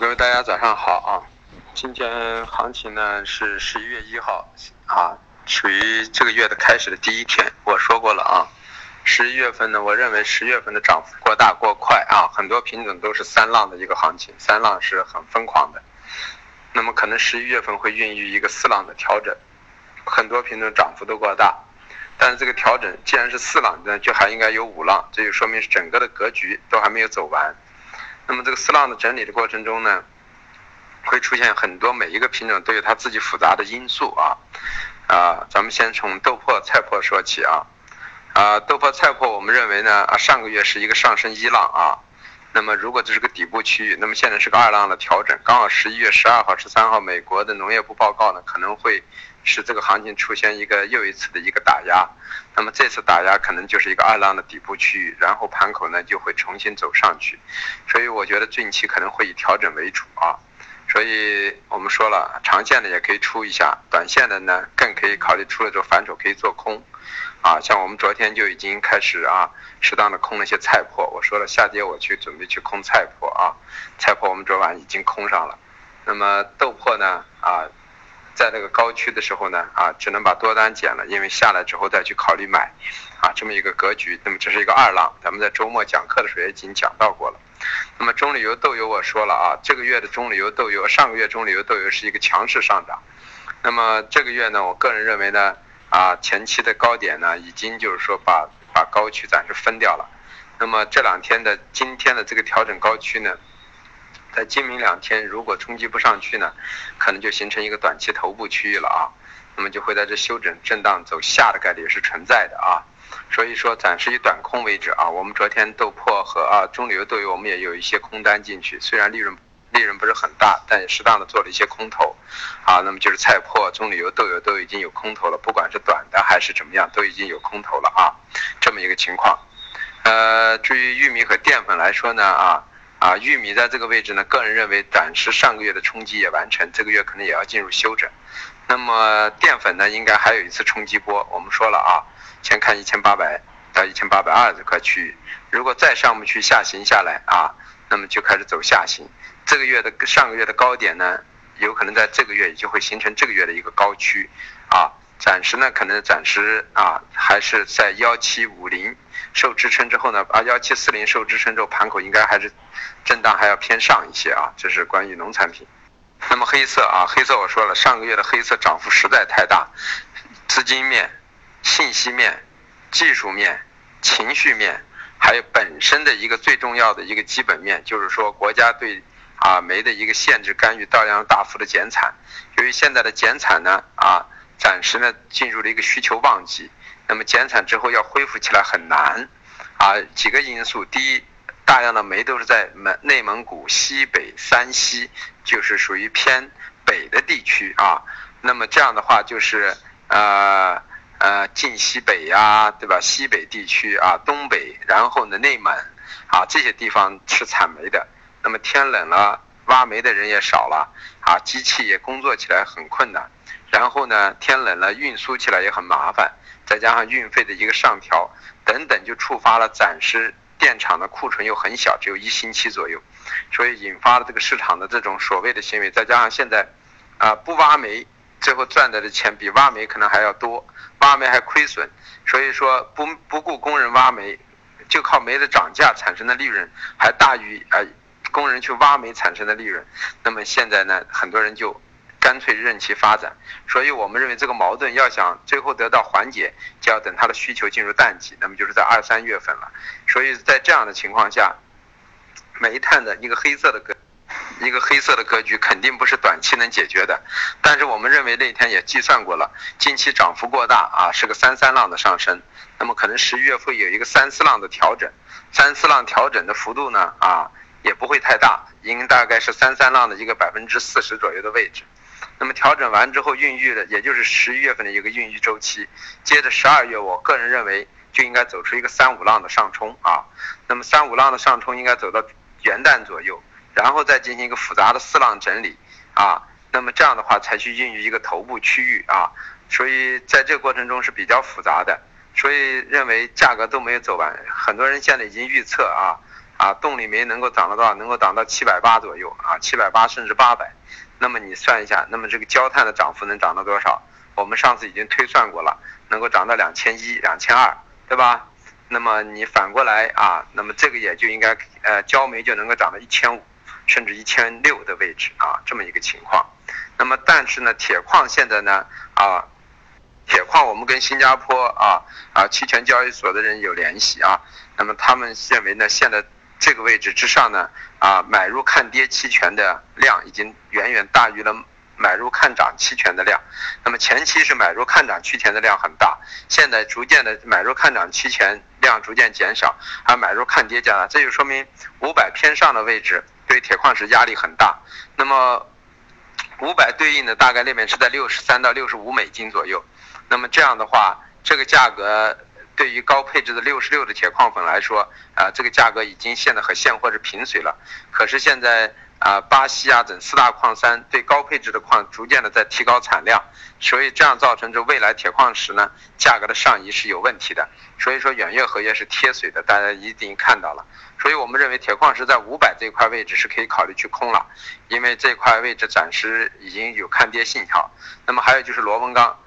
各位大家早上好啊！今天行情呢是十一月一号啊，属于这个月的开始的第一天。我说过了啊，十一月份呢，我认为十月份的涨幅过大过快啊，很多品种都是三浪的一个行情，三浪是很疯狂的。那么可能十一月份会孕育一个四浪的调整，很多品种涨幅都过大，但是这个调整既然是四浪呢，就还应该有五浪，这就说明整个的格局都还没有走完。那么这个四浪的整理的过程中呢，会出现很多每一个品种都有它自己复杂的因素啊。啊，咱们先从豆粕、菜粕说起啊。啊，豆粕、菜粕，我们认为呢啊，上个月是一个上升一浪啊，那么如果这是个底部区域，那么现在是个二浪的调整，刚好十一月十二号、十三号，美国的农业部报告呢可能会使这个行情出现一个又一次的一个打压。那么这次打压可能就是一个二浪的底部区域，然后盘口呢就会重新走上去，所以我觉得近期可能会以调整为主啊。所以我们说了，长线的也可以出一下，短线的呢更可以考虑出了之后反手可以做空，啊，像我们昨天就已经开始啊，适当的空了一些菜粕。我说了下跌我去准备去空菜粕啊，菜粕我们昨晚已经空上了。那么豆粕呢啊？在那个高区的时候呢，啊，只能把多单减了，因为下来之后再去考虑买，啊，这么一个格局。那么这是一个二浪，咱们在周末讲课的时候也已经讲到过了。那么中榈油豆油我说了啊，这个月的中榈油豆油，上个月中榈油豆油是一个强势上涨。那么这个月呢，我个人认为呢，啊，前期的高点呢，已经就是说把把高区暂时分掉了。那么这两天的今天的这个调整高区呢？在今明两天，如果冲击不上去呢，可能就形成一个短期头部区域了啊，那么就会在这休整震荡走下的概率也是存在的啊，所以说暂时以短空为止啊。我们昨天豆粕和啊中旅游豆油，我们也有一些空单进去，虽然利润利润不是很大，但也适当的做了一些空头啊。那么就是菜粕、中旅游豆油都已经有空头了，不管是短的还是怎么样，都已经有空头了啊，这么一个情况。呃，至于玉米和淀粉来说呢啊。啊，玉米在这个位置呢，个人认为暂时上个月的冲击也完成，这个月可能也要进入休整。那么淀粉呢，应该还有一次冲击波。我们说了啊，先看一千八百到一千八百二这块区域，如果再上不去下行下来啊，那么就开始走下行。这个月的上个月的高点呢，有可能在这个月也就会形成这个月的一个高区啊。暂时呢，可能暂时啊，还是在幺七五零受支撑之后呢，啊幺七四零受支撑之后，盘口应该还是。震荡还要偏上一些啊，这是关于农产品。那么黑色啊，黑色我说了，上个月的黑色涨幅实在太大，资金面、信息面、技术面、情绪面，还有本身的一个最重要的一个基本面，就是说国家对啊煤的一个限制干预，大量大幅的减产。由于现在的减产呢啊，暂时呢进入了一个需求旺季，那么减产之后要恢复起来很难啊，几个因素，第一。大量的煤都是在蒙内蒙古、西北、山西，就是属于偏北的地区啊。那么这样的话，就是呃呃晋西北呀，对吧？西北地区啊，东北，然后呢内蒙啊这些地方是产煤的。那么天冷了，挖煤的人也少了啊，机器也工作起来很困难。然后呢，天冷了，运输起来也很麻烦，再加上运费的一个上调等等，就触发了暂时。电厂的库存又很小，只有一星期左右，所以引发了这个市场的这种所谓的行为。再加上现在，啊不挖煤，最后赚的的钱比挖煤可能还要多，挖煤还亏损。所以说不不顾工人挖煤，就靠煤的涨价产生的利润还大于啊工人去挖煤产生的利润。那么现在呢，很多人就。干脆任其发展，所以我们认为这个矛盾要想最后得到缓解，就要等它的需求进入淡季，那么就是在二三月份了。所以在这样的情况下，煤炭的一个黑色的格，一个黑色的格局肯定不是短期能解决的。但是我们认为那天也计算过了，近期涨幅过大啊，是个三三浪的上升，那么可能十一月会有一个三四浪的调整，三四浪调整的幅度呢啊也不会太大，应该大概是三三浪的一个百分之四十左右的位置。那么调整完之后，孕育的也就是十一月份的一个孕育周期，接着十二月，我个人认为就应该走出一个三五浪的上冲啊。那么三五浪的上冲应该走到元旦左右，然后再进行一个复杂的四浪整理啊。那么这样的话才去孕育一个头部区域啊。所以在这个过程中是比较复杂的，所以认为价格都没有走完，很多人现在已经预测啊啊，动力煤能够涨到多少？能够涨到七百八左右啊，七百八甚至八百。那么你算一下，那么这个焦炭的涨幅能涨到多少？我们上次已经推算过了，能够涨到两千一、两千二，对吧？那么你反过来啊，那么这个也就应该呃，焦煤就能够涨到一千五，甚至一千六的位置啊，这么一个情况。那么但是呢，铁矿现在呢啊，铁矿我们跟新加坡啊啊期权交易所的人有联系啊，那么他们认为呢，现在这个位置之上呢啊，买入看跌期权的量已经远远大于了。买入看涨期权的量，那么前期是买入看涨期权的量很大，现在逐渐的买入看涨期权量逐渐减少，而买入看跌加大，这就说明五百偏上的位置对铁矿石压力很大。那么五百对应的大概那边是在六十三到六十五美金左右，那么这样的话，这个价格对于高配置的六十六的铁矿粉来说，啊，这个价格已经现在和现货是平水了。可是现在。啊，巴西啊等四大矿山对高配置的矿逐渐的在提高产量，所以这样造成这未来铁矿石呢价格的上移是有问题的。所以说远月合约是贴水的，大家一定看到了。所以我们认为铁矿石在五百这块位置是可以考虑去空了，因为这块位置暂时已经有看跌信号。那么还有就是螺纹钢，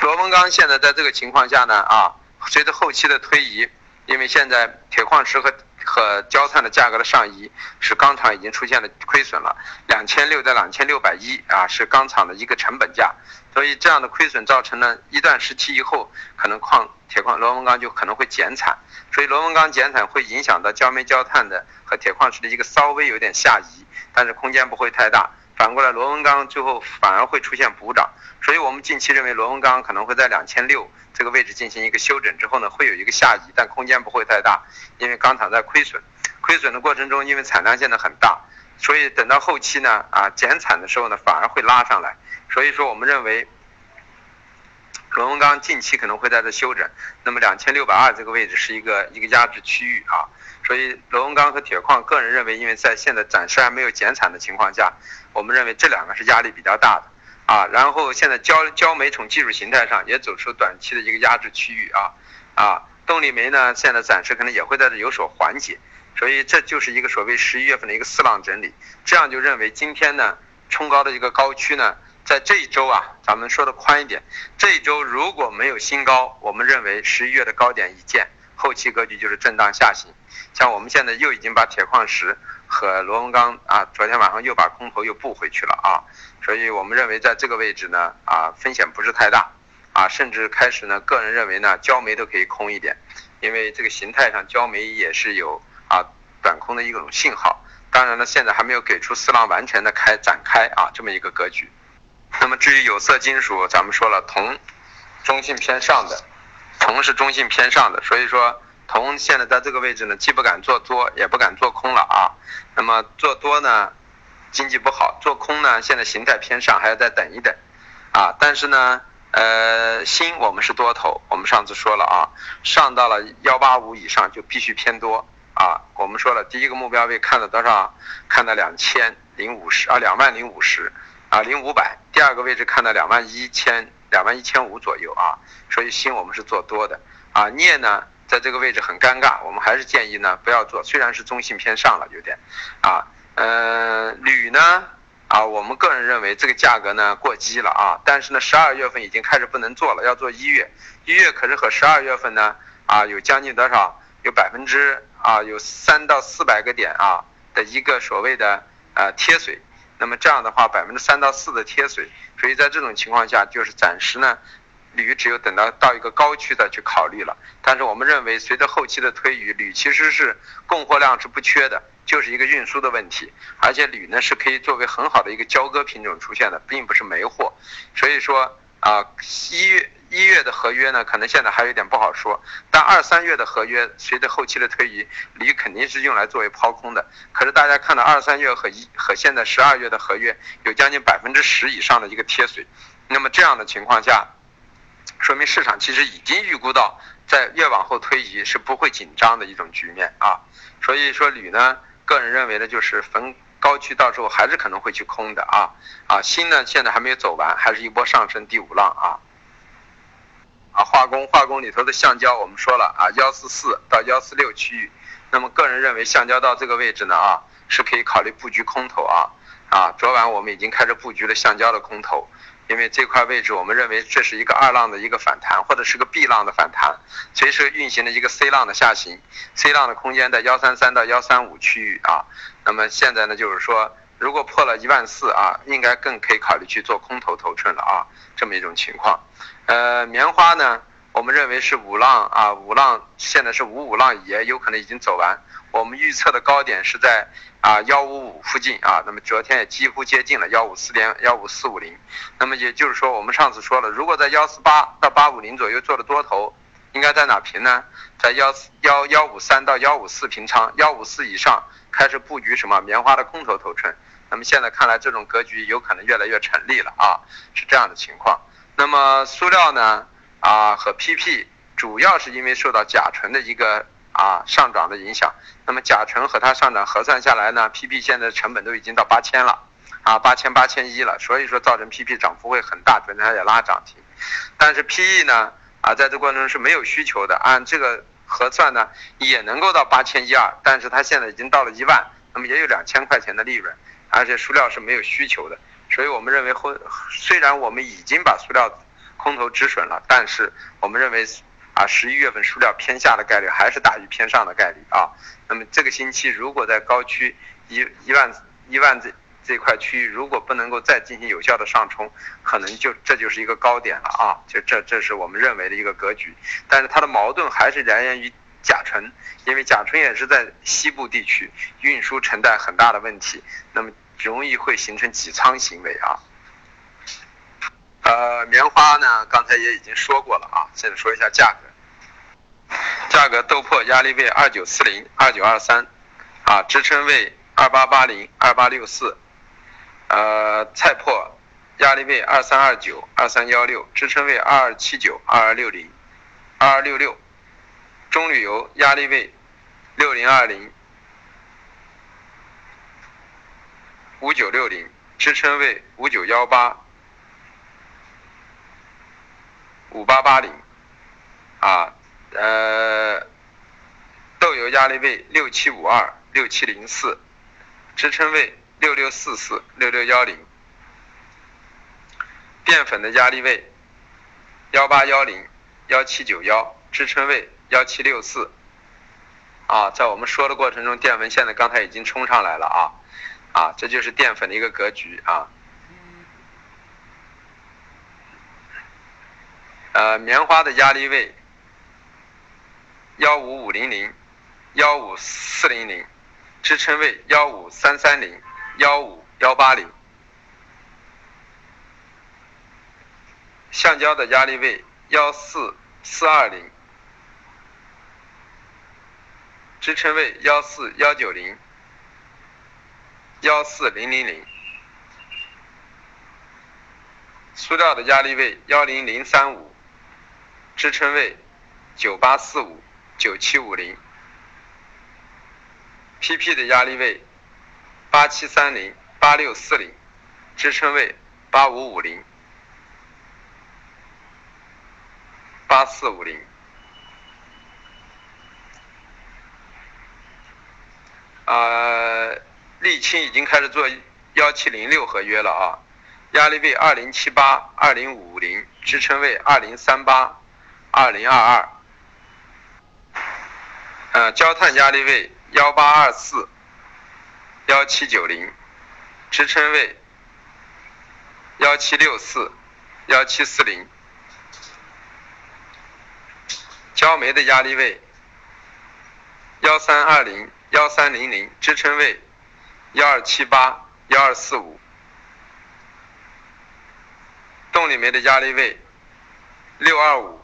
螺纹钢现在在这个情况下呢啊，随着后期的推移，因为现在铁矿石和和焦炭的价格的上移，使钢厂已经出现了亏损了，两千六到两千六百一啊，是钢厂的一个成本价，所以这样的亏损造成了一段时期以后，可能矿铁矿螺纹钢就可能会减产，所以螺纹钢减产会影响到焦煤焦炭的和铁矿石的一个稍微有点下移，但是空间不会太大。反过来螺纹钢最后反而会出现补涨，所以我们近期认为螺纹钢可能会在两千六。这个位置进行一个休整之后呢，会有一个下移，但空间不会太大，因为钢厂在亏损，亏损的过程中，因为产量现在很大，所以等到后期呢，啊减产的时候呢，反而会拉上来。所以说，我们认为螺纹钢近期可能会在这休整，那么两千六百二这个位置是一个一个压制区域啊。所以螺纹钢和铁矿，个人认为，因为在现在暂时还没有减产的情况下，我们认为这两个是压力比较大的。啊，然后现在焦焦煤从技术形态上也走出短期的一个压制区域啊，啊，动力煤呢现在暂时可能也会在这有所缓解，所以这就是一个所谓十一月份的一个四浪整理，这样就认为今天呢冲高的一个高区呢，在这一周啊，咱们说的宽一点，这一周如果没有新高，我们认为十一月的高点已见，后期格局就是震荡下行，像我们现在又已经把铁矿石和螺纹钢啊，昨天晚上又把空头又布回去了啊。所以我们认为在这个位置呢，啊，风险不是太大，啊，甚至开始呢，个人认为呢，焦煤都可以空一点，因为这个形态上焦煤也是有啊短空的一种信号。当然了，现在还没有给出四浪完全的开展开啊这么一个格局。那么至于有色金属，咱们说了，铜中性偏上的，铜是中性偏上的，所以说铜现在在这个位置呢，既不敢做多，也不敢做空了啊。那么做多呢？经济不好，做空呢，现在形态偏上，还要再等一等，啊，但是呢，呃，锌我们是多头，我们上次说了啊，上到了幺八五以上就必须偏多啊，我们说了第一个目标位看到多少？看到两千零五十啊，两万零五十啊，零五百，第二个位置看到两万一千两万一千五左右啊，所以锌我们是做多的啊，镍呢，在这个位置很尴尬，我们还是建议呢不要做，虽然是中性偏上了有点啊。呃，铝呢，啊，我们个人认为这个价格呢过激了啊，但是呢，十二月份已经开始不能做了，要做一月，一月可是和十二月份呢，啊，有将近多少？有百分之啊，有三到四百个点啊的一个所谓的呃贴水，那么这样的话，百分之三到四的贴水，所以在这种情况下，就是暂时呢。铝只有等到到一个高区的去考虑了，但是我们认为随着后期的推移，铝其实是供货量是不缺的，就是一个运输的问题，而且铝呢是可以作为很好的一个交割品种出现的，并不是没货，所以说啊一一月的合约呢可能现在还有点不好说，但二三月的合约随着后期的推移，铝肯定是用来作为抛空的，可是大家看到二三月和一和现在十二月的合约有将近百分之十以上的一个贴水，那么这样的情况下。说明市场其实已经预估到，在越往后推移是不会紧张的一种局面啊，所以说铝呢，个人认为呢，就是逢高区到时候还是可能会去空的啊。啊，锌呢现在还没有走完，还是一波上升第五浪啊。啊，化工化工里头的橡胶我们说了啊，幺四四到幺四六区域，那么个人认为橡胶到这个位置呢啊，是可以考虑布局空头啊啊，昨晚我们已经开始布局了橡胶的空头。因为这块位置，我们认为这是一个二浪的一个反弹，或者是个 B 浪的反弹，随时运行的一个 C 浪的下行，C 浪的空间在幺三三到幺三五区域啊。那么现在呢，就是说，如果破了一万四啊，应该更可以考虑去做空头头寸了啊，这么一种情况。呃，棉花呢，我们认为是五浪啊，五浪现在是五五浪也有可能已经走完，我们预测的高点是在。啊，幺五五附近啊，那么昨天也几乎接近了幺五四点幺五四五零，那么也就是说，我们上次说了，如果在幺四八到八五零左右做的多头，应该在哪平呢？在幺四幺幺五三到幺五四平仓，幺五四以上开始布局什么棉花的空头头寸。那么现在看来，这种格局有可能越来越成立了啊，是这样的情况。那么塑料呢？啊，和 PP 主要是因为受到甲醇的一个。啊，上涨的影响，那么甲醇和它上涨核算下来呢，PP 现在成本都已经到八千了，啊，八千八千一了，所以说造成 PP 涨幅会很大，昨天它也拉涨停，但是 PE 呢，啊，在这过程中是没有需求的，按这个核算呢，也能够到八千一二，但是它现在已经到了一万，那么也有两千块钱的利润，而且塑料是没有需求的，所以我们认为后虽然我们已经把塑料空头止损了，但是我们认为。啊，十一月份塑料偏下的概率还是大于偏上的概率啊。那么这个星期如果在高区一一万一万这这块区域如果不能够再进行有效的上冲，可能就这就是一个高点了啊。就这这是我们认为的一个格局。但是它的矛盾还是来源于甲醇，因为甲醇也是在西部地区运输承担很大的问题，那么容易会形成挤仓行为啊。呃，棉花呢，刚才也已经说过了啊，现在说一下价格。价格豆破压力位二九四零、二九二三，啊，支撑位二八八零、二八六四，呃，菜粕压力位二三二九、二三幺六，支撑位二二七九、二二六零、二二六六，中铝油压力位六零二零、五九六零，支撑位五九幺八。五八八零，啊，呃，豆油压力位六七五二六七零四，支撑位六六四四六六幺零，淀粉的压力位幺八幺零幺七九幺，支撑位幺七六四，啊，在我们说的过程中，淀粉现在刚才已经冲上来了啊，啊，这就是淀粉的一个格局啊。呃，棉花的压力位幺五五零零、幺五四零零，支撑位幺五三三零、幺五幺八零。橡胶的压力位幺四四二零，支撑位幺四幺九零、幺四零零零。塑料的压力位幺零零三五。支撑位九八四五九七五零，PP 的压力位八七三零八六四零，支撑位八五五零八四五零。啊，沥青已经开始做幺七零六合约了啊，压力位二零七八二零五零，支撑位二零三八。二零二二，呃，焦炭压力位幺八二四幺七九零，支撑位幺七六四幺七四零，焦煤的压力位幺三二零幺三零零，支撑位幺二七八幺二四五，动力煤的压力位六二五。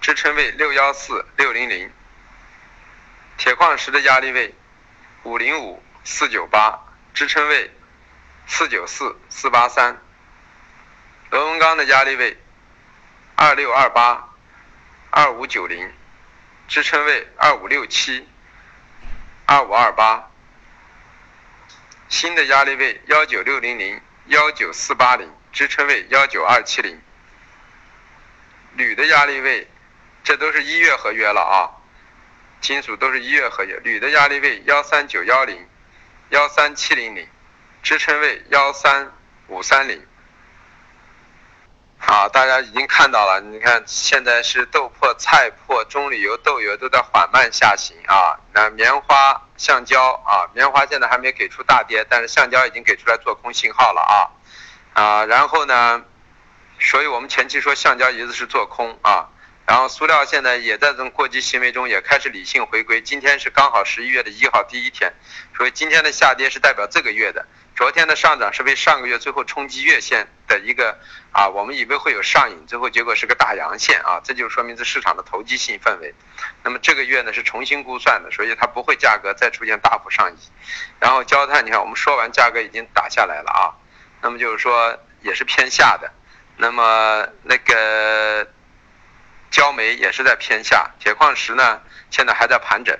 支撑位六幺四六零零，铁矿石的压力位五零五四九八，支撑位四九四四八三，螺纹钢的压力位二六二八二五九零，支撑位二五六七二五二八，新的压力位幺九六零零幺九四八零，支撑位幺九二七零，铝的压力位。这都是一月合约了啊，金属都是一月合约，铝的压力位幺三九幺零，幺三七零零，支撑位幺三五三零。啊，大家已经看到了，你看现在是豆粕、菜粕、棕榈油、豆油都在缓慢下行啊。那棉花、橡胶啊，棉花现在还没给出大跌，但是橡胶已经给出来做空信号了啊啊。然后呢，所以我们前期说橡胶一直是做空啊。然后塑料现在也在这种过激行为中也开始理性回归。今天是刚好十一月的一号第一天，所以今天的下跌是代表这个月的。昨天的上涨是为上个月最后冲击月线的一个啊，我们以为会有上影，最后结果是个大阳线啊，这就说明这市场的投机性氛围。那么这个月呢是重新估算的，所以它不会价格再出现大幅上移。然后焦炭，你看我们说完价格已经打下来了啊，那么就是说也是偏下的。那么那个焦煤也是在偏下，铁矿石呢现在还在盘整。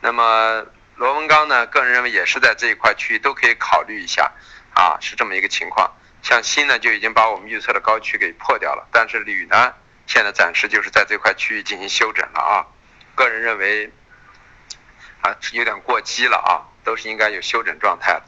那么。螺纹钢呢，个人认为也是在这一块区域都可以考虑一下，啊，是这么一个情况。像锌呢，就已经把我们预测的高区给破掉了，但是铝呢，现在暂时就是在这块区域进行休整了啊。个人认为，啊，有点过激了啊，都是应该有休整状态的。